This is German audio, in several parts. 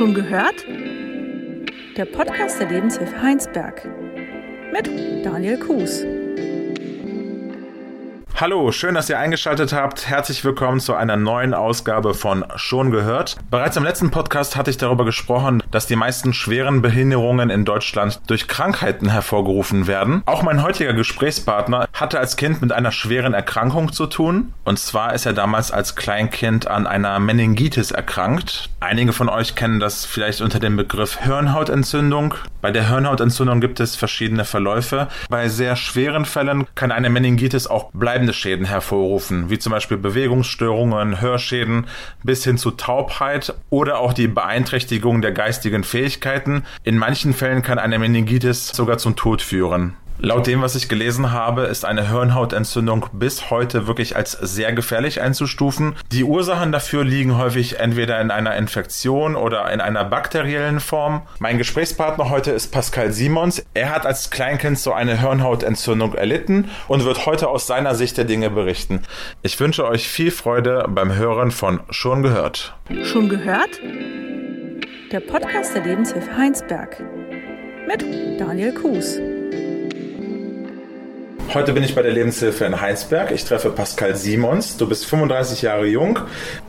Schon gehört? Der Podcast der Lebenshilfe Heinsberg mit Daniel Kuhs. Hallo, schön, dass ihr eingeschaltet habt. Herzlich willkommen zu einer neuen Ausgabe von Schon gehört. Bereits im letzten Podcast hatte ich darüber gesprochen, dass die meisten schweren Behinderungen in Deutschland durch Krankheiten hervorgerufen werden. Auch mein heutiger Gesprächspartner hatte als Kind mit einer schweren Erkrankung zu tun. Und zwar ist er damals als Kleinkind an einer Meningitis erkrankt. Einige von euch kennen das vielleicht unter dem Begriff Hirnhautentzündung. Bei der Hirnhautentzündung gibt es verschiedene Verläufe. Bei sehr schweren Fällen kann eine Meningitis auch bleibende Schäden hervorrufen, wie zum Beispiel Bewegungsstörungen, Hörschäden bis hin zu Taubheit oder auch die Beeinträchtigung der geistigen Fähigkeiten. In manchen Fällen kann eine Meningitis sogar zum Tod führen. Laut dem, was ich gelesen habe, ist eine Hirnhautentzündung bis heute wirklich als sehr gefährlich einzustufen. Die Ursachen dafür liegen häufig entweder in einer Infektion oder in einer bakteriellen Form. Mein Gesprächspartner heute ist Pascal Simons. Er hat als Kleinkind so eine Hirnhautentzündung erlitten und wird heute aus seiner Sicht der Dinge berichten. Ich wünsche euch viel Freude beim Hören von Schon gehört. Schon gehört? Der Podcast der Lebenshilfe Heinsberg mit Daniel Kuhs. Heute bin ich bei der Lebenshilfe in Heinsberg. Ich treffe Pascal Simons. Du bist 35 Jahre jung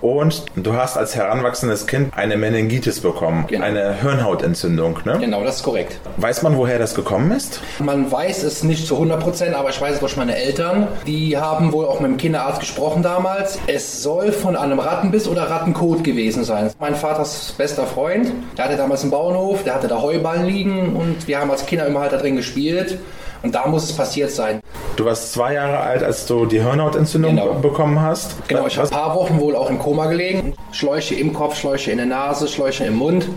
und du hast als heranwachsendes Kind eine Meningitis bekommen, Genau. eine Hirnhautentzündung. Ne? Genau, das ist korrekt. Weiß man, woher das gekommen ist? Man weiß es nicht zu 100 Prozent, aber ich weiß es durch meine Eltern. Die haben wohl auch mit dem Kinderarzt gesprochen damals. Es soll von einem Rattenbiss oder Rattenkot gewesen sein. Mein Vaters bester Freund, der hatte damals einen Bauernhof, der hatte da Heuballen liegen und wir haben als Kinder immer halt da drin gespielt. Und da muss es passiert sein. Du warst zwei Jahre alt, als du die Hirnhautentzündung Genau. be- bekommen hast. Genau, ich habe ein paar Wochen wohl auch im Koma gelegen. Schläuche im Kopf, Schläuche in der Nase, Schläuche im Mund.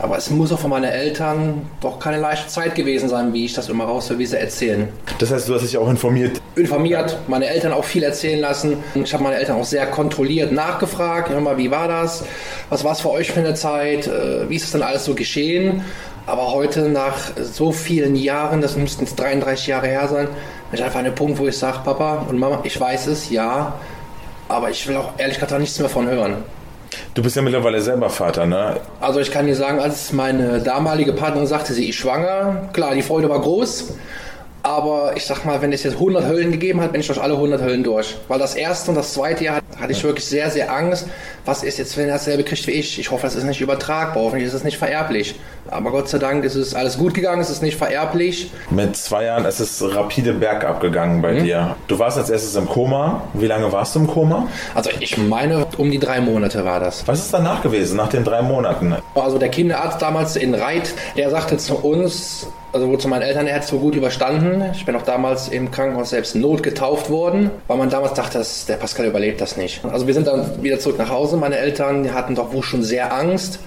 Aber es muss auch von meinen Eltern doch keine leichte Zeit gewesen sein, wie ich das immer raushöre, wie sie erzählen. Das heißt, du hast dich auch informiert. informiert, meine Eltern auch viel erzählen lassen. Ich habe meine Eltern auch sehr kontrolliert nachgefragt. Hör mal, wie war das? Was war es für euch für eine Zeit? Äh, Wie ist es denn alles so geschehen? Aber heute, nach so vielen Jahren, das müssten jetzt 33 Jahre her sein, bin ich einfach an dem Punkt, wo ich sage, Papa und Mama, ich weiß es, ja, aber ich will auch ehrlich gesagt nichts mehr von hören. Du bist ja mittlerweile selber Vater, ne? Also ich kann dir sagen, als meine damalige Partnerin sagte, sie ist schwanger, klar, die Freude war groß. Aber ich sag mal, wenn es jetzt 100 Höllen gegeben hat, bin ich durch alle 100 Höllen durch. Weil das erste und das zweite Jahr hatte ich wirklich sehr, sehr Angst. Was ist jetzt, wenn er dasselbe kriegt wie ich? Ich hoffe, das ist nicht übertragbar. Hoffentlich ist es nicht vererblich. Aber Gott sei Dank ist es alles gut gegangen. Es ist nicht vererblich. Mit zwei Jahren ist es rapide bergab gegangen bei Mhm. dir. Du warst als erstes im Koma. Wie lange warst du im Koma? Also ich meine, um die drei Monate war das. Was ist danach gewesen, nach den drei Monaten? Also der Kinderarzt damals in Reit, der sagte zu uns, also wohl zu meinen Eltern, er so gut überstanden. Ich bin auch damals im Krankenhaus selbst notgetauft worden, weil man damals dachte, dass der Pascal überlebt das nicht. Also wir sind dann wieder zurück nach Hause. Meine Eltern hatten doch wohl schon sehr Angst.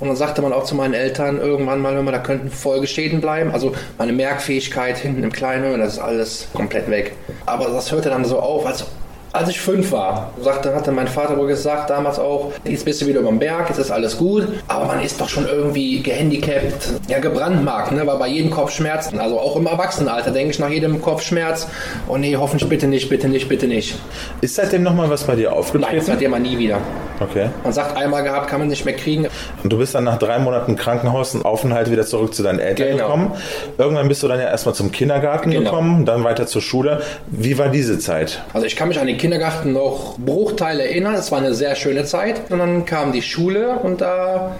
Und dann sagte man auch zu meinen Eltern irgendwann mal, hör mal, da könnten Folgeschäden bleiben. Also meine Merkfähigkeit hinten im Kleinhirn, das ist alles komplett weg. Aber das hörte dann so auf, als als ich fünf war, sagte, hatte mein Vater wohl gesagt, damals auch, jetzt bist du wieder über dem Berg, jetzt ist alles gut, aber man ist doch schon irgendwie gehandicapt, ja gebrandmarkt, ne, weil bei jedem Kopfschmerz, also auch im Erwachsenenalter, denke ich nach jedem Kopfschmerz, oh nee, hoffentlich bitte nicht, bitte nicht, bitte nicht. Ist seitdem nochmal was bei dir Nein, aufgetreten? hat man nie wieder. Okay. Man sagt, einmal gehabt, kann man nicht mehr kriegen. Und du bist dann nach drei Monaten Krankenhausaufenthalt wieder zurück zu deinen Eltern Genau. gekommen. Irgendwann bist du dann ja erstmal zum Kindergarten Genau. gekommen, dann weiter zur Schule. Wie war diese Zeit? Also ich kann mich an den Kindergarten noch Bruchteile erinnern. Es war eine sehr schöne Zeit. Und dann kam die Schule und da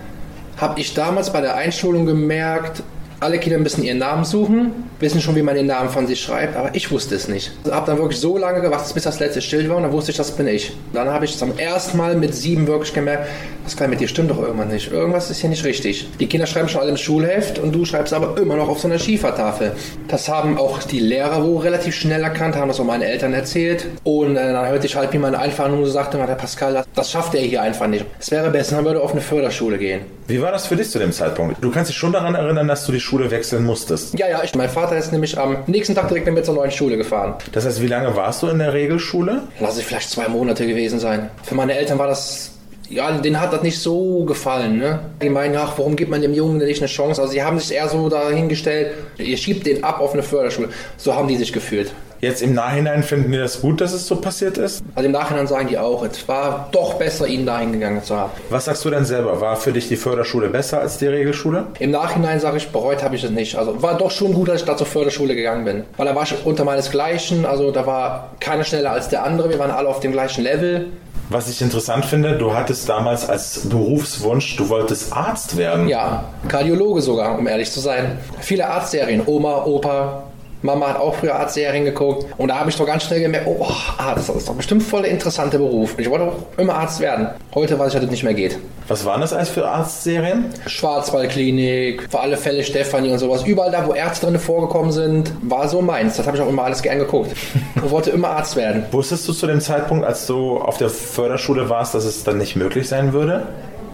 habe ich damals bei der Einschulung gemerkt, alle Kinder müssen ihren Namen suchen, wissen schon, wie man den Namen von sich schreibt, aber ich wusste es nicht. Ich habe dann wirklich so lange gewartet, bis das letzte Schild war und dann wusste ich, das bin ich. Dann habe ich zum ersten Mal mit sieben wirklich gemerkt, das kann mit dir stimmt doch irgendwas nicht. Irgendwas ist hier nicht richtig. Die Kinder schreiben schon alle im Schulheft und du schreibst aber immer noch auf so einer Schiefertafel. Das haben auch die Lehrer wohl relativ schnell erkannt, haben das auch meine Eltern erzählt. Und äh, dann hörte ich halt, wie meine einfach nur sagte, der Pascal, das schafft er hier einfach nicht. Es wäre besser, man würde auf eine Förderschule gehen. Wie war das für dich zu dem Zeitpunkt? Du kannst dich schon daran erinnern, dass du die Schule wechseln musstest. Ja, ja, ich, mein Vater ist nämlich am nächsten Tag direkt mit zur neuen Schule gefahren. Das heißt, wie lange warst du in der Regelschule? Lass es vielleicht zwei Monate gewesen sein. Für meine Eltern war das, ja, denen hat das nicht so gefallen, ne? Die meinen, ach, warum gibt man dem Jungen nicht eine Chance? Also, sie haben sich eher so dahingestellt, ihr schiebt den ab auf eine Förderschule. So haben die sich gefühlt. Jetzt im Nachhinein finden die das gut, dass es so passiert ist? Also im Nachhinein sagen die auch, es war doch besser, ihn dahin gegangen zu haben. Was sagst du denn selber? War für dich die Förderschule besser als die Regelschule? Im Nachhinein sage ich, bereut habe ich es nicht. Also war doch schon gut, dass ich da zur Förderschule gegangen bin. Weil da war ich unter meinesgleichen, also da war keiner schneller als der andere, wir waren alle auf dem gleichen Level. Was ich interessant finde, du hattest damals als Berufswunsch, du wolltest Arzt werden. Ja, Kardiologe sogar, um ehrlich zu sein. Viele Arztserien, Oma, Opa, Mama hat auch früher Arztserien geguckt und da habe ich doch ganz schnell gemerkt, oh, Arzt, das ist doch bestimmt voll der interessante Beruf. Ich wollte auch immer Arzt werden. Heute weiß ich, dass das nicht mehr geht. Was waren das alles für Arztserien? Schwarzwaldklinik, für alle Fälle Stefanie und sowas. Überall da, wo Ärzte drin vorgekommen sind, war so meins. Das habe ich auch immer alles gern geguckt. Ich wollte immer Arzt werden. Wusstest du zu dem Zeitpunkt, als du auf der Förderschule warst, dass es dann nicht möglich sein würde?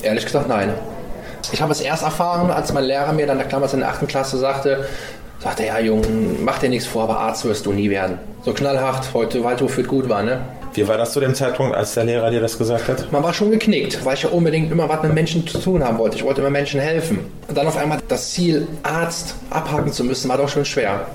Ehrlich gesagt, nein. Ich habe es erst erfahren, als mein Lehrer mir dann damals in der 8. Klasse sagte, sagte, ja Junge, mach dir nichts vor, aber Arzt wirst du nie werden. So knallhart, heute Waldhof wird gut war, ne? Wie war das zu dem Zeitpunkt, als der Lehrer dir das gesagt hat? Man war schon geknickt, weil ich ja unbedingt immer was mit Menschen zu tun haben wollte. Ich wollte immer Menschen helfen. Und dann auf einmal das Ziel, Arzt abhaken zu müssen, war doch schon schwer.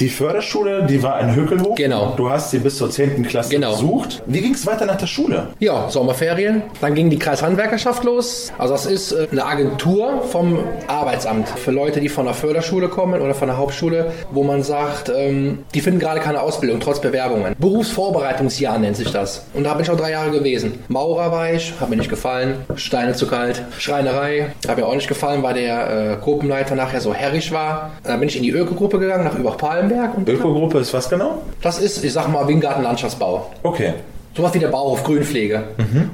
Die Förderschule, die war in Höckelhof. Genau. Du hast sie bis zur 10. Klasse Genau. besucht. Wie ging es weiter nach der Schule? Ja, Sommerferien. Dann ging die Kreishandwerkerschaft los. Also das ist äh, eine Agentur vom Arbeitsamt für Leute, die von der Förderschule kommen oder von der Hauptschule, wo man sagt, ähm, die finden gerade keine Ausbildung, trotz Bewerbungen. Berufsvorbereitungsjahr nennt sich das. Und da bin ich auch drei Jahre gewesen. Maurer war ich, hat mir nicht gefallen. Steine zu kalt. Schreinerei, hat mir auch nicht gefallen, weil der äh, Gruppenleiter nachher so herrisch war. Dann bin ich in die Ökogruppe gegangen, nach Übach-Palenberg. Und Ökogruppe ist was genau? das ist, ich sag mal, Wingarten Landschaftsbau. Okay. Sowas wie der Bauhof, Grünpflege.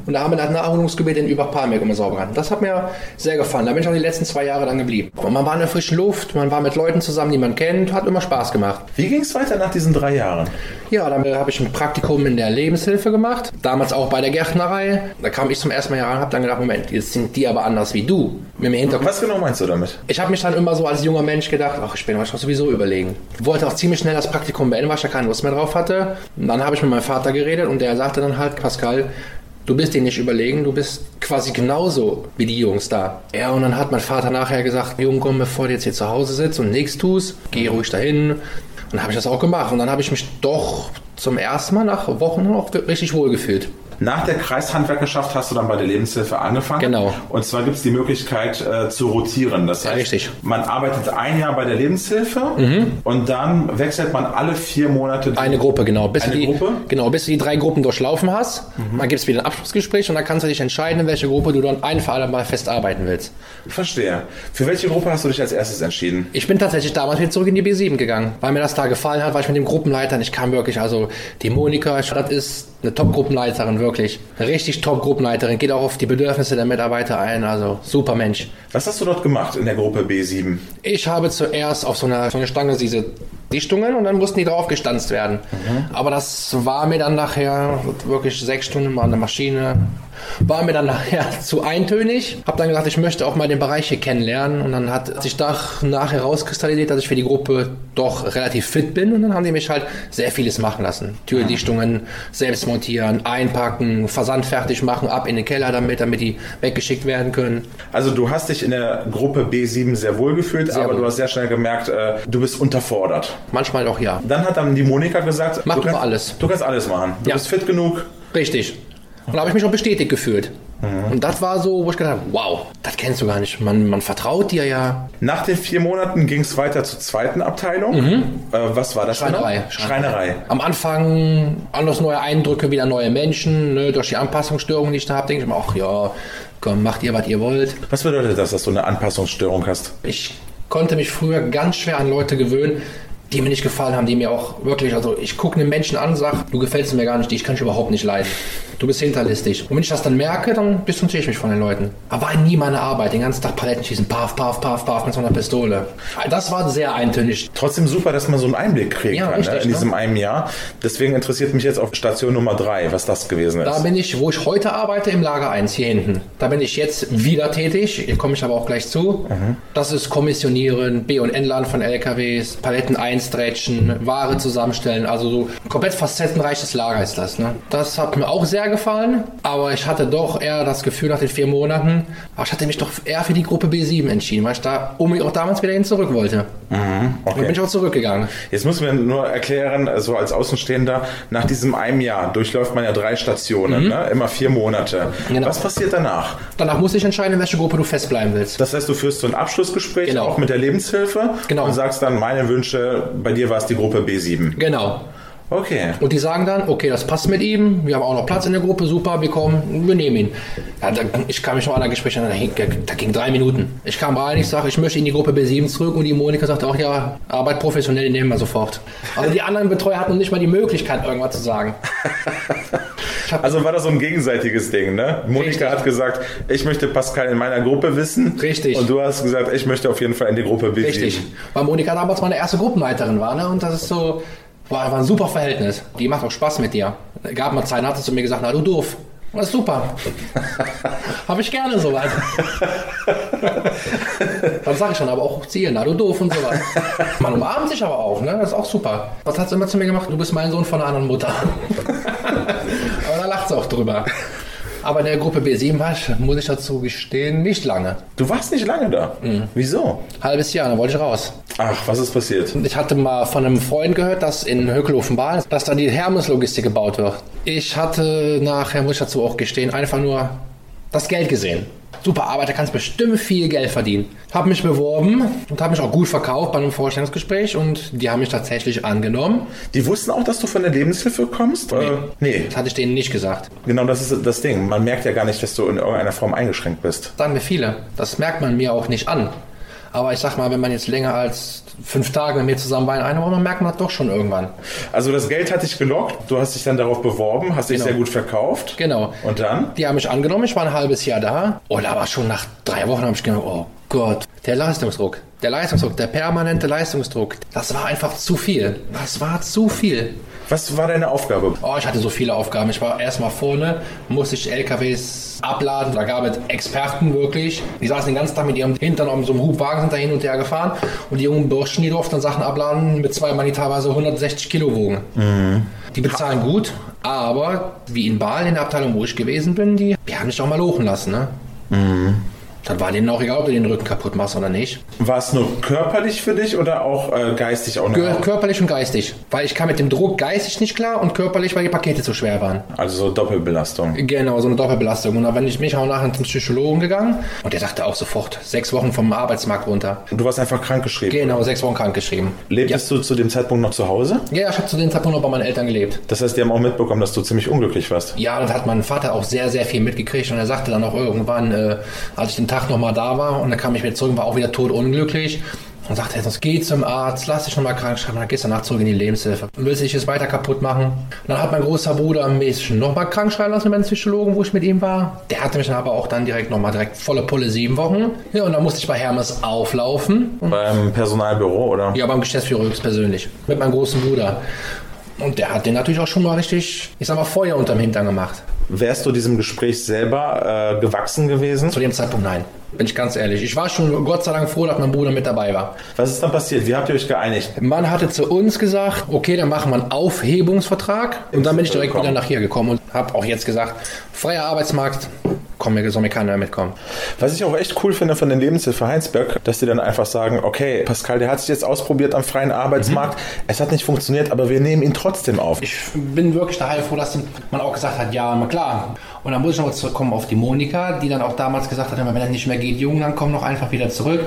Und da haben wir das Naherholungsgebiet in Übach-Palmberg immer sauber gehalten. Das hat mir sehr gefallen. Da bin ich auch die letzten zwei Jahre dann geblieben. Und man war in der frischen Luft, man war mit Leuten zusammen, die man kennt, hat immer Spaß gemacht. Wie ging es weiter nach diesen drei Jahren? Ja, dann habe ich ein Praktikum in der Lebenshilfe gemacht. Damals auch bei der Gärtnerei. Da kam ich zum ersten Mal heran und habe dann gedacht, Moment, jetzt sind die aber anders wie du. Mit dem Hintergrund. Was genau meinst du damit? Ich habe mich dann immer so als junger Mensch gedacht, ach, ich bin wahrscheinlich sowieso überlegen. Wollte auch ziemlich schnell das Praktikum beenden, weil ich da keine Lust mehr drauf hatte. Und dann habe ich mit meinem Vater geredet und der sagte dann halt, Pascal, du bist dir nicht überlegen, du bist quasi genauso wie die Jungs da. Ja, und dann hat mein Vater nachher gesagt, Junge, komm, bevor du jetzt hier zu Hause sitzt und nichts tust, geh ruhig dahin. Und dann habe ich das auch gemacht. Und dann habe ich mich doch zum ersten Mal nach Wochen auch richtig wohl gefühlt. Nach der Kreishandwerkerschaft hast du dann bei der Lebenshilfe angefangen. Genau. Und zwar gibt es die Möglichkeit äh, zu rotieren. Das heißt, richtig. man arbeitet ein Jahr bei der Lebenshilfe und dann wechselt man alle vier Monate die Eine Gruppe, genau. Bis Eine die, Gruppe? Genau, bis du die drei Gruppen durchlaufen hast. Dann gibt es wieder ein Abschlussgespräch und dann kannst du dich entscheiden, in welche Gruppe du dann ein für alle Mal fest arbeiten willst. Verstehe. Für welche Gruppe hast du dich als erstes entschieden? Ich bin tatsächlich damals wieder zurück in die B7 gegangen, weil mir das da gefallen hat, weil ich mit dem Gruppenleiter, ich kam wirklich, also die Monika, das ist eine Top-Gruppenleiterin, wirklich. Richtig Top-Gruppenleiterin, geht auch auf die Bedürfnisse der Mitarbeiter ein, also super Mensch. Was hast du dort gemacht in der Gruppe B7? Ich habe zuerst auf so einer, so einer Stange diese Dichtungen und dann mussten die drauf gestanzt werden. Aber das war mir dann nachher wirklich sechs Stunden mal an der Maschine. War mir dann nachher zu eintönig. Hab dann gesagt, ich möchte auch mal den Bereich hier kennenlernen. Und dann hat sich nachher rauskristallisiert, dass ich für die Gruppe doch relativ fit bin. Und dann haben die mich halt sehr vieles machen lassen. Türdichtungen, selbst montieren, einpacken, Versand fertig machen, ab in den Keller damit, damit die weggeschickt werden können. Also du hast dich in der Gruppe B7 sehr wohl gefühlt, Sehr aber wohl. du hast sehr schnell gemerkt, äh, du bist unterfordert. Manchmal auch ja. Dann hat dann die Monika gesagt, Mach du kannst, alles. Du kannst alles machen. Du Ja. bist fit genug. Richtig. Und da habe ich mich auch bestätigt gefühlt. Und das war so, wo ich gedacht habe, wow, das kennst du gar nicht. Man, man vertraut dir ja. Nach den vier Monaten ging es weiter zur zweiten Abteilung. Äh, was war das? Mhm. Schreinerei. genau? Schreinerei. Am Anfang anders neue Eindrücke, wieder neue Menschen. Ne? Durch die Anpassungsstörungen, die ich da habe, denke ich mir, ach ja, komm, macht ihr, was ihr wollt. Was bedeutet das, dass du eine Anpassungsstörung hast? Ich konnte mich früher ganz schwer an Leute gewöhnen, die mir nicht gefallen haben, die mir auch wirklich, also ich gucke einen Menschen an, sag, du gefällst mir gar nicht, ich kann dich überhaupt nicht leiden. Du bist hinterlistig. Und wenn ich das dann merke, dann distanziere ich mich von den Leuten. Aber war nie meine Arbeit, den ganzen Tag Paletten schießen, paf, paf, paf, paf mit so einer Pistole. Das war sehr eintönig. Trotzdem super, dass man so einen Einblick kriegen Ja, kann richtig, ne, in ne? diesem einem Jahr. Deswegen interessiert mich jetzt auf Station Nummer drei, was das gewesen ist. Da bin ich, wo ich heute arbeite, im Lager 1 hier hinten. Da bin ich jetzt wieder tätig, hier komme ich aber auch gleich zu. Das ist Kommissionieren, B- und Entladen von LKWs, Paletten einstretchen, Ware zusammenstellen. Also so ein komplett facettenreiches Lager ist das. Ne? Das hat mir auch sehr gefallen, aber ich hatte doch eher das Gefühl nach den vier Monaten, ich hatte mich doch eher für die Gruppe B7 entschieden, weil ich da unbedingt auch damals wieder hin zurück wollte. Mhm, okay. Und bin ich auch zurückgegangen. Jetzt muss man nur erklären, so als Außenstehender, nach diesem einem Jahr durchläuft man ja drei Stationen, mhm. ne? immer vier Monate. Genau. Was passiert danach? Danach muss ich entscheiden, in welche Gruppe du festbleiben willst. Das heißt, du führst so ein Abschlussgespräch genau. auch mit der Lebenshilfe genau. und sagst dann, meine Wünsche, bei dir war es die Gruppe B7. Genau. Okay. Und die sagen dann, okay, das passt mit ihm, wir haben auch noch Platz in der Gruppe, super, wir kommen, wir nehmen ihn. Ja, da, ich kam mich noch an der Gespräch an, da, ging drei Minuten. Ich kam rein, ich sage, ich möchte in die Gruppe B7 zurück und die Monika sagt auch, ja, Arbeit professionell, die nehmen wir sofort. Also die anderen Betreuer hatten nicht mal die Möglichkeit, irgendwas zu sagen. also war das so ein gegenseitiges Ding, ne? Monika Richtig. hat gesagt, ich möchte Pascal in meiner Gruppe wissen. Richtig. Und du hast gesagt, ich möchte auf jeden Fall in die Gruppe B7. Richtig. Weil Monika damals meine erste Gruppenleiterin war, ne? Und das ist so, war einfach ein super Verhältnis. Die macht auch Spaß mit dir. Gab mal Zeit, hat sie zu mir gesagt, na du doof. Das ist super. Habe ich gerne soweit. Dann sage ich schon, aber auch Ziel, na du doof und so weiter. Man umarmt sich aber auch, ne? Das ist auch super. Was hat sie immer zu mir gemacht? Du bist mein Sohn von einer anderen Mutter. aber da lacht sie auch drüber. Aber in der Gruppe B7 war ich, muss ich dazu gestehen, nicht lange. Du warst nicht lange da? Mhm. Wieso? Halbes Jahr, dann wollte ich raus. Ach, was ist passiert? Ich hatte mal von einem Freund gehört, dass in Hökelhofen-Bahn, dass da die Hermes-Logistik gebaut wird. Ich hatte nachher, muss ich dazu auch gestehen, einfach nur das Geld gesehen super Arbeiter, kannst bestimmt viel Geld verdienen. Habe mich beworben und habe mich auch gut verkauft bei einem Vorstellungsgespräch und die haben mich tatsächlich angenommen. Die wussten auch, dass du von der Lebenshilfe kommst? Nee, nee. das hatte ich denen nicht gesagt. Genau, das ist das Ding. Man merkt ja gar nicht, dass du in irgendeiner Form eingeschränkt bist. Sagen mir viele. Das merkt man mir auch nicht an. Aber ich sag mal, wenn man jetzt länger als fünf Tage mit mir zusammen war in einer Woche, merkt man doch schon irgendwann. Also das Geld hat dich gelockt, du hast dich dann darauf beworben, hast dich genau. sehr gut verkauft. Genau. Und dann? Die haben mich angenommen, ich war ein halbes Jahr da. Und aber schon nach drei Wochen habe ich gedacht, oh Gott, der Leistungsdruck. Der Leistungsdruck, der permanente Leistungsdruck, das war einfach zu viel. Das war zu viel. Was war deine Aufgabe? Oh, ich hatte so viele Aufgaben. Ich war erstmal vorne, musste ich LKWs abladen. Da gab es Experten wirklich. Die saßen den ganzen Tag mit ihrem Hintern auf so einem Hubwagen, sind da hin und her gefahren. Und die jungen Burschen, die durften Sachen abladen mit zwei Mann, die teilweise 160 Kilo wogen. Mhm. Die bezahlen gut, aber wie in Baal in der Abteilung, wo ich gewesen bin, die, die haben mich auch mal lochen lassen. Ne? Mhm. Dann war denen auch egal, ob du den Rücken kaputt machst oder nicht. War es nur körperlich für dich oder auch äh, geistig auch noch? Körperlich und geistig. Weil ich kam mit dem Druck geistig nicht klar und körperlich, weil die Pakete zu schwer waren. Also so Doppelbelastung. Genau, so eine Doppelbelastung. Und dann bin ich mich auch nachher zum Psychologen gegangen und der sagte auch sofort, sechs Wochen vom Arbeitsmarkt runter. Und du warst einfach krankgeschrieben? Genau, sechs Wochen krankgeschrieben. Lebtest ja. du zu dem Zeitpunkt noch zu Hause? Ja, ich habe zu dem Zeitpunkt noch bei meinen Eltern gelebt. Das heißt, die haben auch mitbekommen, dass du ziemlich unglücklich warst? Ja, das hat mein Vater auch sehr, sehr viel mitgekriegt und er sagte dann auch irgendwann, äh, als ich den Tag nochmal da war, und dann kam ich wieder zurück und war auch wieder totunglücklich. Und sagte, jetzt geh zum Arzt, lass dich nochmal krank schreiben, dann gehst du danach zurück in die Lebenshilfe. Willst du dich jetzt weiter kaputt machen? Und dann hat mein großer Bruder mich nochmal krank schreiben lassen mit meinem Psychologen, wo ich mit ihm war. Der hatte mich dann aber auch dann direkt nochmal direkt volle Pulle sieben Wochen. Ja, und dann musste ich bei Hermes auflaufen. Beim Personalbüro, oder? Ja, beim Geschäftsführer höchstpersönlich. Mit meinem großen Bruder. Und der hat den natürlich auch schon mal richtig, ich sag mal, Feuer unterm Hintern gemacht. Wärst du diesem Gespräch selber äh, gewachsen gewesen? Zu dem Zeitpunkt nein. Bin ich ganz ehrlich. Ich war schon Gott sei Dank froh, dass mein Bruder mit dabei war. Was ist dann passiert? Wie habt ihr euch geeinigt? Man hatte zu uns gesagt, okay, dann machen wir einen Aufhebungsvertrag. Und dann bin ich direkt wieder nach hier gekommen und habe auch jetzt gesagt, freier Arbeitsmarkt, komm, mir soll mir keiner mitkommen. Was ich auch echt cool finde von den Lebenshilfe Heinsberg, dass die dann einfach sagen, okay, Pascal, der hat sich jetzt ausprobiert am freien Arbeitsmarkt, mhm. es hat nicht funktioniert, aber wir nehmen ihn trotzdem auf. Ich bin wirklich daher froh, dass man auch gesagt hat, ja, na klar. Und dann muss ich noch mal zurückkommen auf die Monika, die dann auch damals gesagt hat, wenn er nicht mehr geht, Jungen, dann komm noch einfach wieder zurück.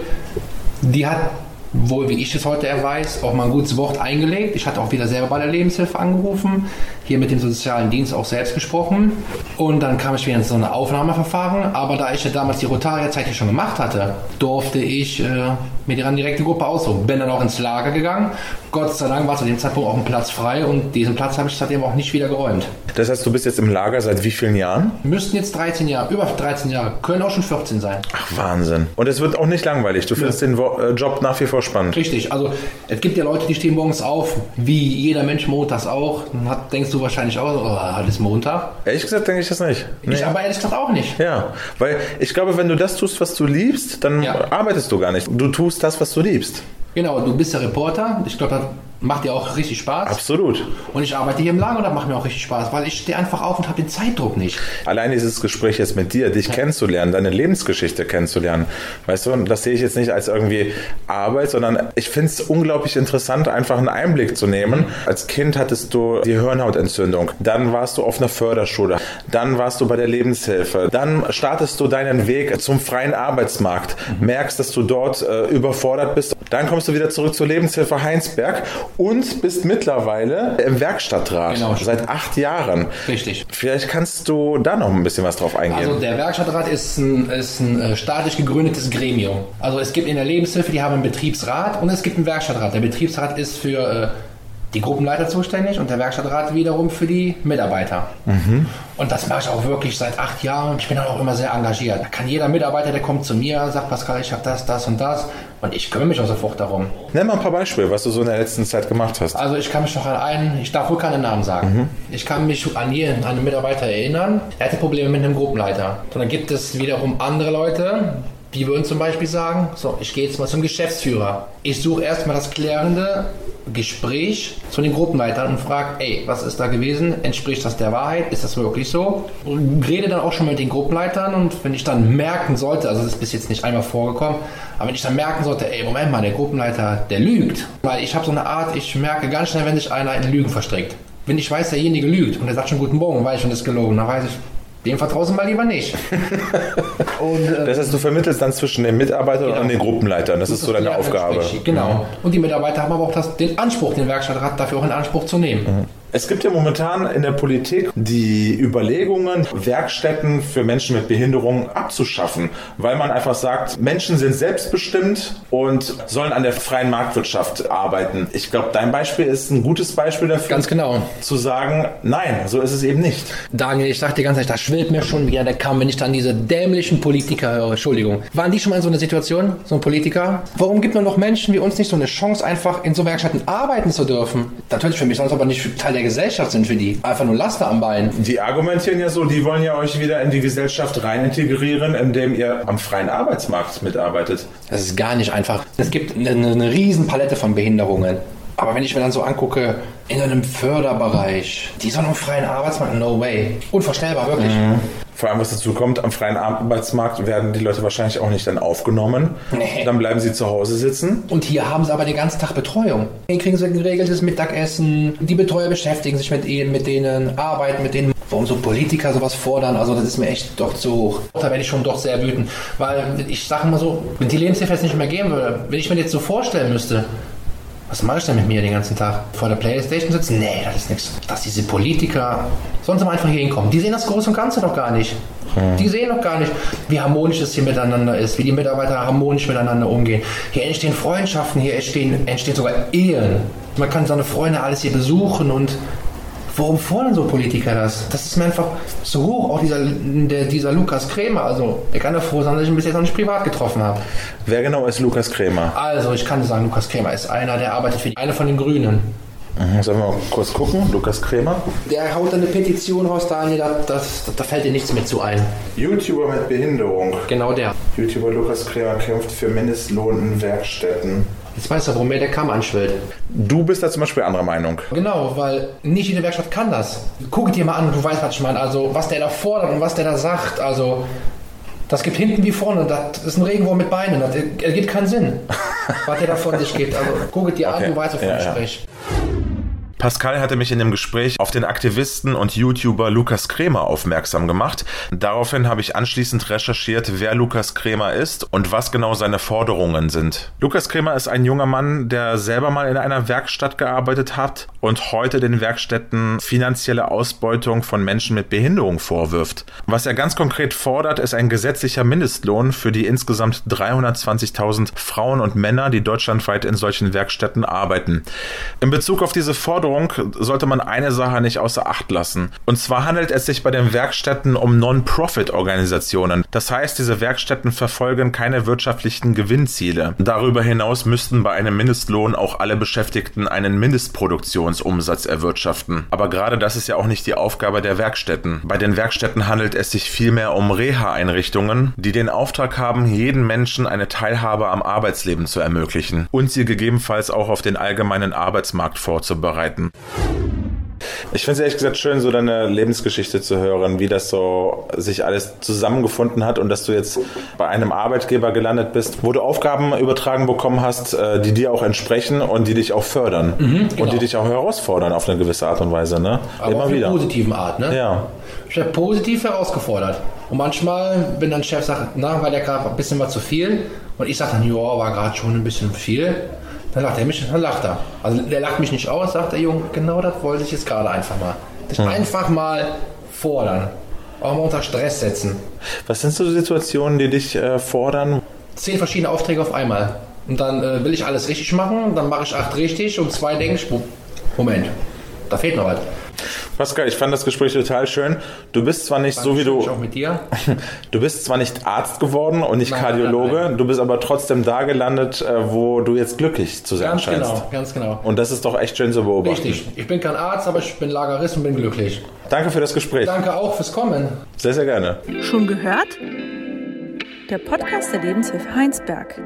Die hat wohl, wie ich es heute erweise, auch mal ein gutes Wort eingelegt. Ich hatte auch wieder selber bei der Lebenshilfe angerufen, hier mit dem sozialen Dienst auch selbst gesprochen. Und dann kam ich wieder in so ein Aufnahmeverfahren. Aber da ich ja damals die Rotaria-Zeit schon gemacht hatte, durfte ich äh, mir dann direkt die Gruppe aussuchen. Bin dann auch ins Lager gegangen. Gott sei Dank war zu dem Zeitpunkt auch ein Platz frei und diesen Platz habe ich seitdem auch nicht wieder geräumt. Das heißt, du bist jetzt im Lager seit wie vielen Jahren? Müssten jetzt 13 Jahre, über 13 Jahre, können auch schon 14 sein. Ach, Wahnsinn. Und es wird auch nicht langweilig. Du findest ja. den äh, Job nach wie vor spannend. Richtig. Also, es gibt ja Leute, die stehen morgens auf, wie jeder Mensch montags auch. Dann hat, denkst du wahrscheinlich auch, oh, heute ist Montag. Ehrlich gesagt denke ich das nicht. Nee. Ich aber ehrlich gesagt auch nicht. Ja, weil ich glaube, wenn du das tust, was du liebst, dann ja. arbeitest du gar nicht. Du tust das, was du liebst. Genau, du bist der Reporter. Ich glaube, macht dir auch richtig Spaß. Absolut. Und ich arbeite hier im Lager und das macht mir auch richtig Spaß, weil ich stehe einfach auf und habe den Zeitdruck nicht. Allein dieses Gespräch jetzt mit dir, dich kennenzulernen, deine Lebensgeschichte kennenzulernen, weißt du, und das sehe ich jetzt nicht als irgendwie Arbeit, sondern ich finde es unglaublich interessant, einfach einen Einblick zu nehmen. Als Kind hattest du die Hirnhautentzündung, dann warst du auf einer Förderschule, dann warst du bei der Lebenshilfe, dann startest du deinen Weg zum freien Arbeitsmarkt, merkst, dass du dort äh, überfordert bist, dann kommst du wieder zurück zur Lebenshilfe Heinsberg und bist mittlerweile im Werkstattrat Genau. seit acht Jahren. Richtig. Vielleicht kannst du da noch ein bisschen was drauf eingehen. Also der Werkstattrat ist ein, ist ein äh, staatlich gegründetes Gremium. Also es gibt in der Lebenshilfe, die haben einen Betriebsrat und es gibt einen Werkstattrat. Der Betriebsrat ist für äh, die Gruppenleiter zuständig und der Werkstattrat wiederum für die Mitarbeiter. Und das mache ich auch wirklich seit acht Jahren. Ich bin auch immer sehr engagiert. Da kann jeder Mitarbeiter, der kommt zu mir, sagt Pascal, ich habe das, das und das und ich kümmere mich auch sofort darum. Nenn mal ein paar Beispiele, was du so in der letzten Zeit gemacht hast. Also ich kann mich noch an einen, ich darf wohl keine Namen sagen. Ich kann mich an jeden, an einen Mitarbeiter erinnern, er hatte Probleme mit einem Gruppenleiter. Und dann gibt es wiederum andere Leute, die würden zum Beispiel sagen, so, ich gehe jetzt mal zum Geschäftsführer. Ich suche erstmal das klärende Gespräch zu den Gruppenleitern und frage, ey, was ist da gewesen? Entspricht das der Wahrheit? Ist das wirklich so? Und rede dann auch schon mit den Gruppenleitern und wenn ich dann merken sollte, also das ist bis jetzt nicht einmal vorgekommen, aber wenn ich dann merken sollte, ey, Moment mal, der Gruppenleiter, der lügt. Weil ich habe so eine Art, ich merke ganz schnell, wenn sich einer in Lügen verstrickt. Wenn ich weiß, derjenige lügt und er sagt schon guten Morgen, weiß ich schon, das ist gelogen, dann weiß ich, dem vertraust du mal lieber nicht. und, äh, Das heißt, du vermittelst dann zwischen den Mitarbeitern Genau. und den Gruppenleitern. Das ist so deine Aufgabe. Genau. Und die Mitarbeiter haben aber auch das, den Anspruch, den Werkstattrat dafür auch in Anspruch zu nehmen. Es gibt ja momentan in der Politik die Überlegungen, Werkstätten für Menschen mit Behinderungen abzuschaffen, weil man einfach sagt, Menschen sind selbstbestimmt und sollen an der freien Marktwirtschaft arbeiten. Ich glaube, dein Beispiel ist ein gutes Beispiel dafür, Ganz genau. zu sagen, nein, so ist es eben nicht. Daniel, ich sag dir ganz ehrlich, das schwillt mir schon wieder der Kamm, wenn ich dann diese dämlichen Politiker höre. Entschuldigung. Waren die schon mal in so einer Situation, so ein Politiker? Warum gibt man noch Menschen wie uns nicht so eine Chance, einfach in so Werkstätten arbeiten zu dürfen? Natürlich für mich, sonst aber nicht Teil der Gesellschaft sind für die. Einfach nur Laster am Bein. Die argumentieren ja so, die wollen ja euch wieder in die Gesellschaft rein integrieren, indem ihr am freien Arbeitsmarkt mitarbeitet. Das ist gar nicht einfach. Es gibt eine, eine riesen Palette von Behinderungen. Aber wenn ich mir dann so angucke, in einem Förderbereich, die sollen am freien Arbeitsmarkt, no way. Unvorstellbar, wirklich. Vor allem, was dazu kommt, am freien Arbeitsmarkt werden die Leute wahrscheinlich auch nicht dann aufgenommen. Nee. Dann bleiben sie zu Hause sitzen. Und hier haben sie aber den ganzen Tag Betreuung. Hier kriegen sie ein geregeltes Mittagessen. Die Betreuer beschäftigen sich mit ihnen, mit denen, arbeiten mit denen. Warum so Politiker sowas fordern, also das ist mir echt doch zu hoch. Da werde ich schon doch sehr wütend. Weil ich sage mal so, wenn die Lebenshilfe jetzt nicht mehr geben würde, wenn ich mir jetzt so vorstellen müsste, was mache ich denn mit mir den ganzen Tag? Vor der Playstation sitzen? Nee, das ist nichts. Dass diese Politiker sonst mal einfach hier hinkommen. Die sehen das Große und Ganze doch gar nicht. Die sehen doch gar nicht, wie harmonisch es hier miteinander ist, wie die Mitarbeiter harmonisch miteinander umgehen. Hier entstehen Freundschaften, hier entstehen, entstehen sogar Ehen. Man kann seine Freunde alles hier besuchen und Warum fordern so Politiker das? Das ist mir einfach so hoch. Auch dieser, der, dieser Lukas Krämer. Also, ich kann ja froh sein, dass ich ihn bis jetzt noch nicht privat getroffen habe. Wer genau ist Lukas Krämer? Also, ich kann sagen, Lukas Krämer ist einer, der arbeitet für die, eine von den Grünen. Mhm, Sollen wir mal kurz gucken? Lukas Krämer. Der haut dann eine Petition raus, Daniel, da, das, da fällt dir nichts mehr zu ein. YouTuber mit Behinderung. Genau der. YouTuber Lukas Krämer kämpft für Mindestlohn in Werkstätten. Jetzt weißt du, warum mir der Kamm anschwillt. Du bist da zum Beispiel anderer Meinung. Genau, weil nicht jede Werkstatt kann das. Guck dir mal an, du weißt, was ich meine. Also, was der da fordert und was der da sagt. Also, das gibt hinten wie vorne. Das ist ein Regenwurm mit Beinen. Das ergibt keinen Sinn, was der da von sich gibt. Also, guck dir Okay. an, du weißt, wovon Ja, ich ja. spreche. Pascal hatte mich in dem Gespräch auf den Aktivisten und YouTuber Lukas Krämer aufmerksam gemacht. Daraufhin habe ich anschließend recherchiert, wer Lukas Krämer ist und was genau seine Forderungen sind. Lukas Krämer ist ein junger Mann, der selber mal in einer Werkstatt gearbeitet hat und heute den Werkstätten finanzielle Ausbeutung von Menschen mit Behinderung vorwirft. Was er ganz konkret fordert, ist ein gesetzlicher Mindestlohn für die insgesamt 320.000 Frauen und Männer, die deutschlandweit in solchen Werkstätten arbeiten. In Bezug auf diese Forderung Förderung sollte man eine Sache nicht außer Acht lassen. Und zwar handelt es sich bei den Werkstätten um Non-Profit-Organisationen. Das heißt, diese Werkstätten verfolgen keine wirtschaftlichen Gewinnziele. Darüber hinaus müssten bei einem Mindestlohn auch alle Beschäftigten einen Mindestproduktionsumsatz erwirtschaften. Aber gerade das ist ja auch nicht die Aufgabe der Werkstätten. Bei den Werkstätten handelt es sich vielmehr um Reha-Einrichtungen, die den Auftrag haben, jeden Menschen eine Teilhabe am Arbeitsleben zu ermöglichen und sie gegebenenfalls auch auf den allgemeinen Arbeitsmarkt vorzubereiten. Ich finde es ehrlich gesagt schön, so deine Lebensgeschichte zu hören, wie das so sich alles zusammengefunden hat und dass du jetzt bei einem Arbeitgeber gelandet bist, wo du Aufgaben übertragen bekommen hast, äh, die dir auch entsprechen und die dich auch fördern mhm, genau. und die genau. dich auch herausfordern auf eine gewisse Art und Weise, ne? Aber Immer auf wieder. positiven Art, ne? Ja. Ich werde positiv herausgefordert. Und manchmal, wenn dann Chef sagt, na, war der gerade ein bisschen was zu viel und ich sage dann, ja, war gerade schon ein bisschen viel dann lacht er mich, dann lacht er. Also der lacht mich nicht aus, sagt der Junge, genau das wollte ich jetzt gerade einfach mal. Das hm. einfach mal fordern. Auch mal unter Stress setzen. Was sind so Situationen, die dich äh, fordern? Zehn verschiedene Aufträge auf einmal. Und dann äh, will ich alles richtig machen, dann mache ich acht richtig und zwei denke ich, Moment, da fehlt noch was. Pascal, ich fand das Gespräch total schön. Du bist zwar nicht so wie du. Auch mit dir. Du bist zwar nicht Arzt geworden und nicht nein, Kardiologe, nein, nein. du bist aber trotzdem da gelandet, äh, wo du jetzt glücklich zu sein ganz scheinst. Ganz genau, ganz genau. Und das ist doch echt schön zu beobachten. Richtig. Ich bin kein Arzt, aber ich bin Lagerist und bin glücklich. Danke für das Gespräch. Danke auch fürs Kommen. Sehr, sehr gerne. Schon gehört? Der Podcast der Lebenshilfe Heinsberg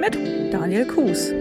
mit Daniel Kuhs.